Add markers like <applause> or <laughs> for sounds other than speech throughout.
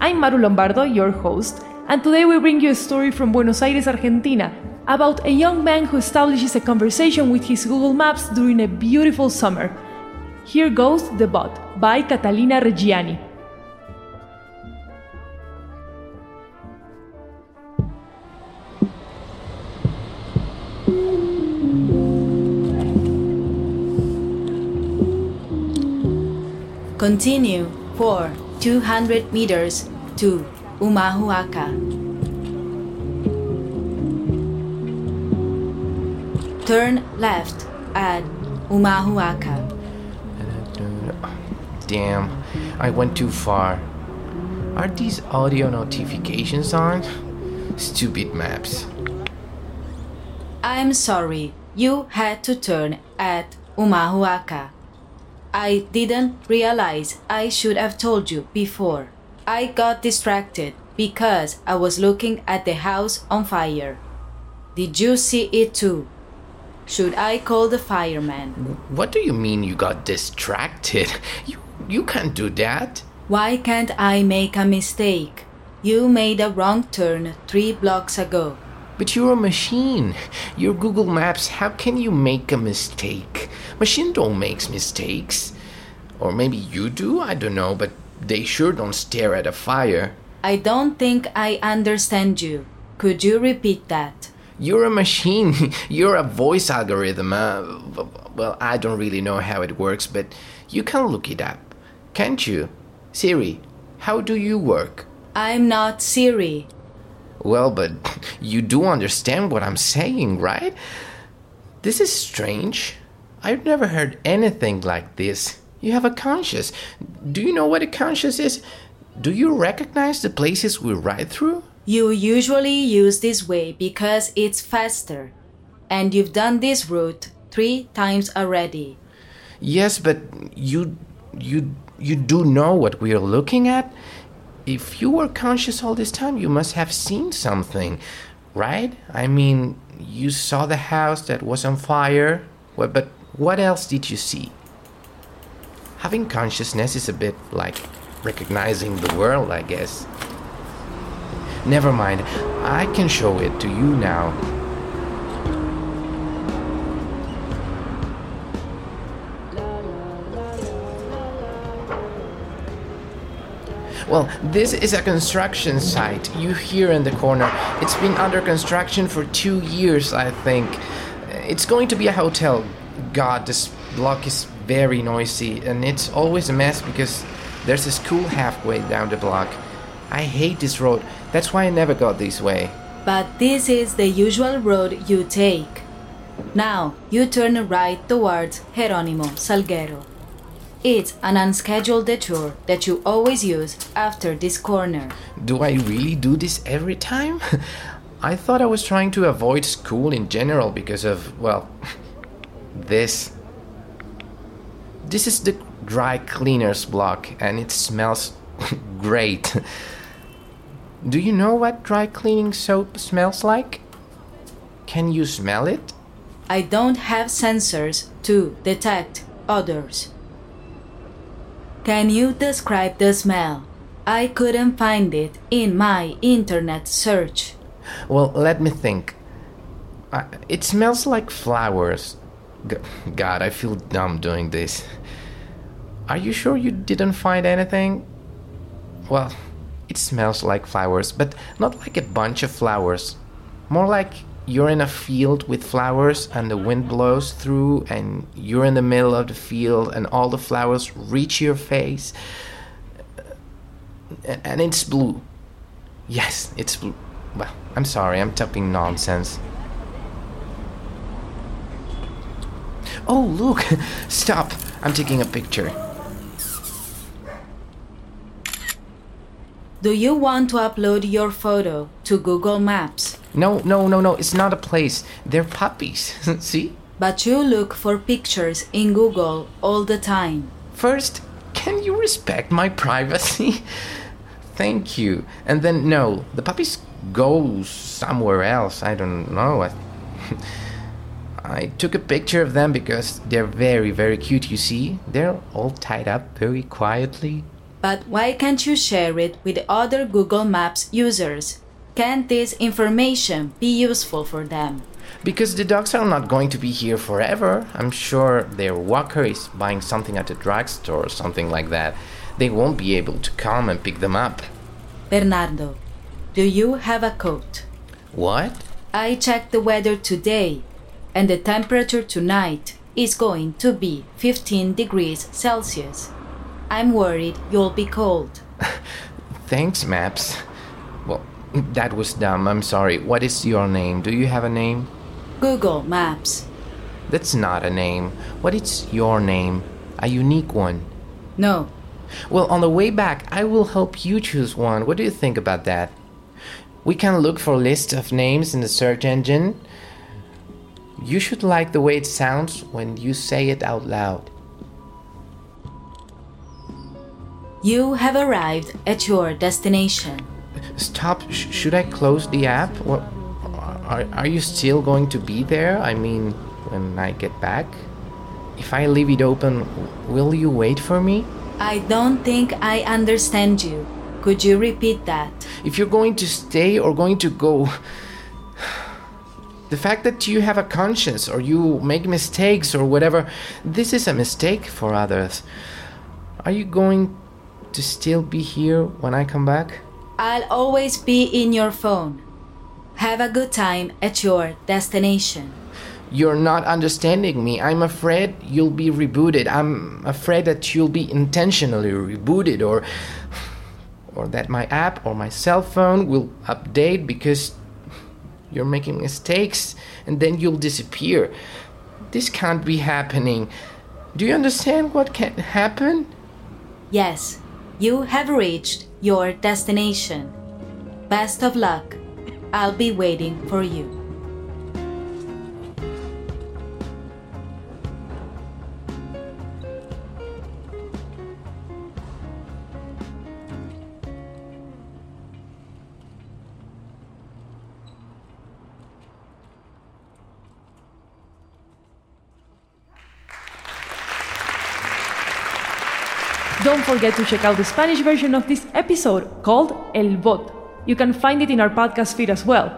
I'm Maru Lombardo, your host, and today we bring you a story from Buenos Aires, Argentina, about a young man who establishes a conversation with his Google Maps during a beautiful summer. Here Goes the Bot by Catalina Reggiani. Continue for 200 meters to Humahuaca. Turn left at Humahuaca. Damn, I went too far. Are these audio notifications on? Stupid maps. I'm sorry, you had to turn at Humahuaca. I didn't realize I should have told you before. I got distracted because I was looking at the house on fire. Did you see it too? Should I call the fireman? What do you mean you got distracted? <laughs> You you can't do that. Why can't I make a mistake? You made a wrong turn three blocks ago. But you're a machine. Your Google Maps, how can you make a mistake? Machine don't make mistakes. Or maybe you do, I don't know, but they sure don't stare at a fire. I don't think I understand you. Could you repeat that? You're a machine. <laughs> You're a voice algorithm. Uh, well, I don't really know how it works, but you can look it up. Can't you? Siri, how do you work? I'm not Siri. Well, but <laughs> you do understand what I'm saying, right? This is strange. I've never heard anything like this. You have a conscience. Do you know what a conscience is? Do you recognize the places we ride through? You usually use this way because it's faster. And you've done this route three times already. Yes, but you you you do know what we are looking at? If you were conscious all this time, you must have seen something, right? I mean, you saw the house that was on fire, but what else did you see? Having consciousness is a bit like recognizing the world, I guess. Never mind, I can show it to you now. Well, this is a construction site. You here in the corner. It's been under construction for two years, I think. It's going to be a hotel. God, this block is very noisy, and it's always a mess because there's a school halfway down the block. I hate this road. That's why I never got this way. But this is the usual road you take. Now, you turn right towards Jerónimo Salguero. It's an unscheduled detour that you always use after this corner. Do I really do this every time? <laughs> I thought I was trying to avoid school in general because of, well, <laughs> this. This is the dry cleaners block and it smells <laughs> great. Do you know what dry cleaning soap smells like? Can you smell it? I don't have sensors to detect odors. Can you describe the smell? I couldn't find it in my internet search. Well, let me think. Uh, it smells like flowers. God, I feel dumb doing this. Are you sure you didn't find anything? Well, It smells like flowers, but not like a bunch of flowers. More like you're in a field with flowers and the wind blows through and you're in the middle of the field and all the flowers reach your face. And it's blue. Yes, it's blue. Well, I'm sorry, I'm talking nonsense. Oh, look! <laughs> Stop! I'm taking a picture. Do you want to upload your photo to Google Maps? No, no, no, no, it's not a place. They're puppies. <laughs> See? But you look for pictures in Google all the time. First, can you respect my privacy? <laughs> Thank you. And then, no, the puppies go somewhere else. I don't know. I, I took a picture of them because they're very, very cute, you see? They're all tied up very quietly. But why can't you share it with other Google Maps users? Can't this information be useful for them? Because the dogs are not going to be here forever. I'm sure their walker is buying something at the drugstore or something like that. They won't be able to come and pick them up. Bernardo, do you have a coat? What? I checked the weather today, and the temperature tonight is going to be 15 degrees Celsius. I'm worried you'll be cold. <laughs> Thanks, Maps. Well, that was dumb. I'm sorry. What is your name? Do you have a name? Google Maps. That's not a name. What is your name? A unique one. No. Well, on the way back, I will help you choose one. What do you think about that? We can look for a list of names in the search engine. You should like the way it sounds when you say it out loud. You have arrived at your destination. Stop. Sh- should I close the app? What, are, are you still going to be there? I mean, when I get back? If I leave it open, will you wait for me? I don't think I understand you. Could you repeat that? If you're going to stay or going to go. The fact that you have a conscience or you make mistakes or whatever, this is a mistake for others. Are you going to still be here when I come back? I'll always be in your phone. Have a good time at your destination. You're not understanding me. I'm afraid you'll be rebooted. I'm afraid that you'll be intentionally rebooted or or that my app or my cell phone will update because you're making mistakes and then you'll disappear. This can't be happening. Do you understand what can happen? Yes, you have reached your destination. Best of luck. I'll be waiting for you. Don't forget to check out the Spanish version of this episode called El Bot. You can find it in our podcast feed as well.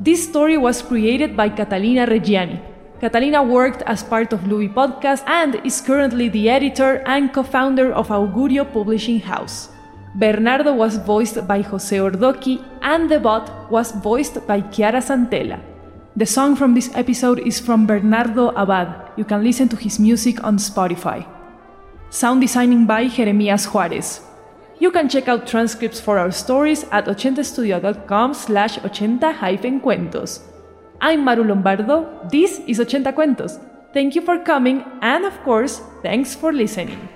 This story was created by Catalina Reggiani. Catalina worked as part of Louis Podcast and is currently the editor and co founder of Augurio Publishing House. Bernardo was voiced by Jose Ordoqui, and the bot was voiced by Chiara Santella. The song from this episode is from Bernardo Abad. You can listen to his music on Spotify. Sound designing by Jeremias Juarez. You can check out transcripts for our stories at 80studio.com slash 80-cuentos. I'm Maru Lombardo, this is 80 Cuentos. Thank you for coming, and of course, thanks for listening.